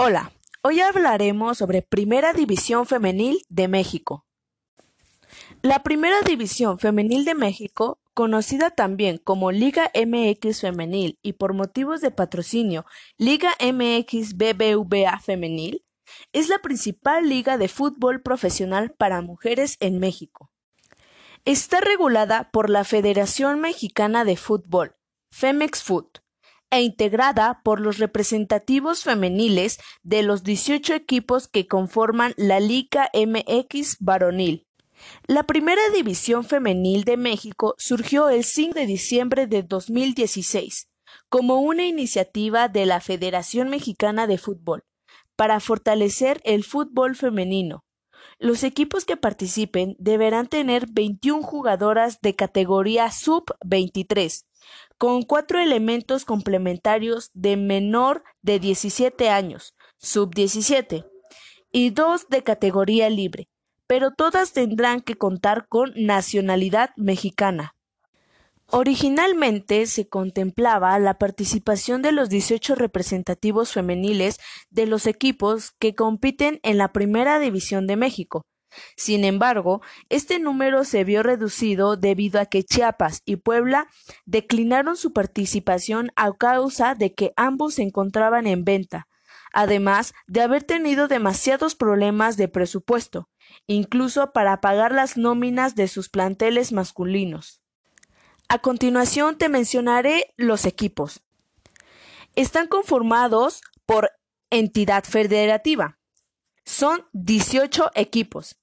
Hola, hoy hablaremos sobre Primera División Femenil de México. La Primera División Femenil de México, conocida también como Liga MX Femenil y por motivos de patrocinio Liga MX BBVA Femenil, es la principal liga de fútbol profesional para mujeres en México. Está regulada por la Federación Mexicana de Fútbol, Femex Foot, e integrada por los representativos femeniles de los 18 equipos que conforman la Liga MX varonil. La Primera División Femenil de México surgió el 5 de diciembre de 2016 como una iniciativa de la Federación Mexicana de Fútbol para fortalecer el fútbol femenino. Los equipos que participen deberán tener 21 jugadoras de categoría sub-23 con cuatro elementos complementarios de menor de 17 años, sub-17, y dos de categoría libre, pero todas tendrán que contar con nacionalidad mexicana. Originalmente se contemplaba la participación de los 18 representativos femeniles de los equipos que compiten en la Primera División de México, sin embargo, este número se vio reducido debido a que Chiapas y Puebla declinaron su participación a causa de que ambos se encontraban en venta, además de haber tenido demasiados problemas de presupuesto, incluso para pagar las nóminas de sus planteles masculinos. A continuación te mencionaré los equipos. Están conformados por entidad federativa, son 18 equipos.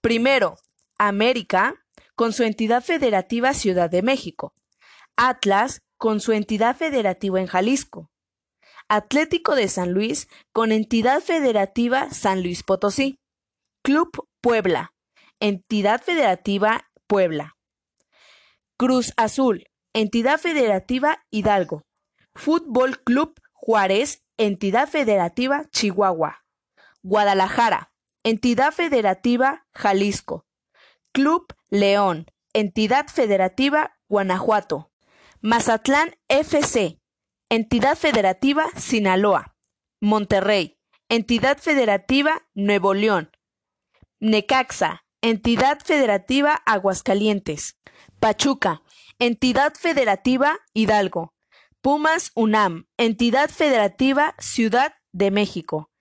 Primero, América, con su entidad federativa Ciudad de México. Atlas, con su entidad federativa en Jalisco. Atlético de San Luis, con entidad federativa San Luis Potosí. Club Puebla, entidad federativa Puebla. Cruz Azul, entidad federativa Hidalgo. Fútbol Club Juárez, entidad federativa Chihuahua. Guadalajara, entidad federativa Jalisco. Club León, entidad federativa Guanajuato. Mazatlán FC, entidad federativa Sinaloa. Monterrey, entidad federativa Nuevo León. Necaxa, entidad federativa Aguascalientes. Pachuca, entidad federativa Hidalgo. Pumas UNAM, entidad federativa Ciudad de México.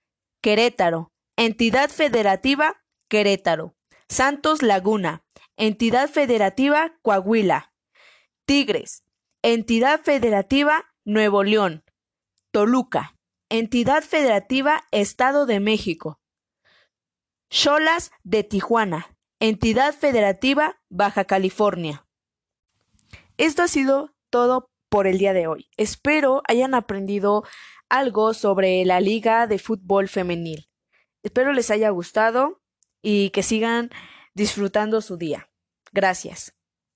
Querétaro, entidad federativa Querétaro. Santos Laguna, entidad federativa Coahuila. Tigres, entidad federativa Nuevo León. Toluca, entidad federativa Estado de México. Cholas de Tijuana, entidad federativa Baja California. Esto ha sido todo por el día de hoy. Espero hayan aprendido algo sobre la Liga de Fútbol Femenil. Espero les haya gustado y que sigan disfrutando su día. Gracias.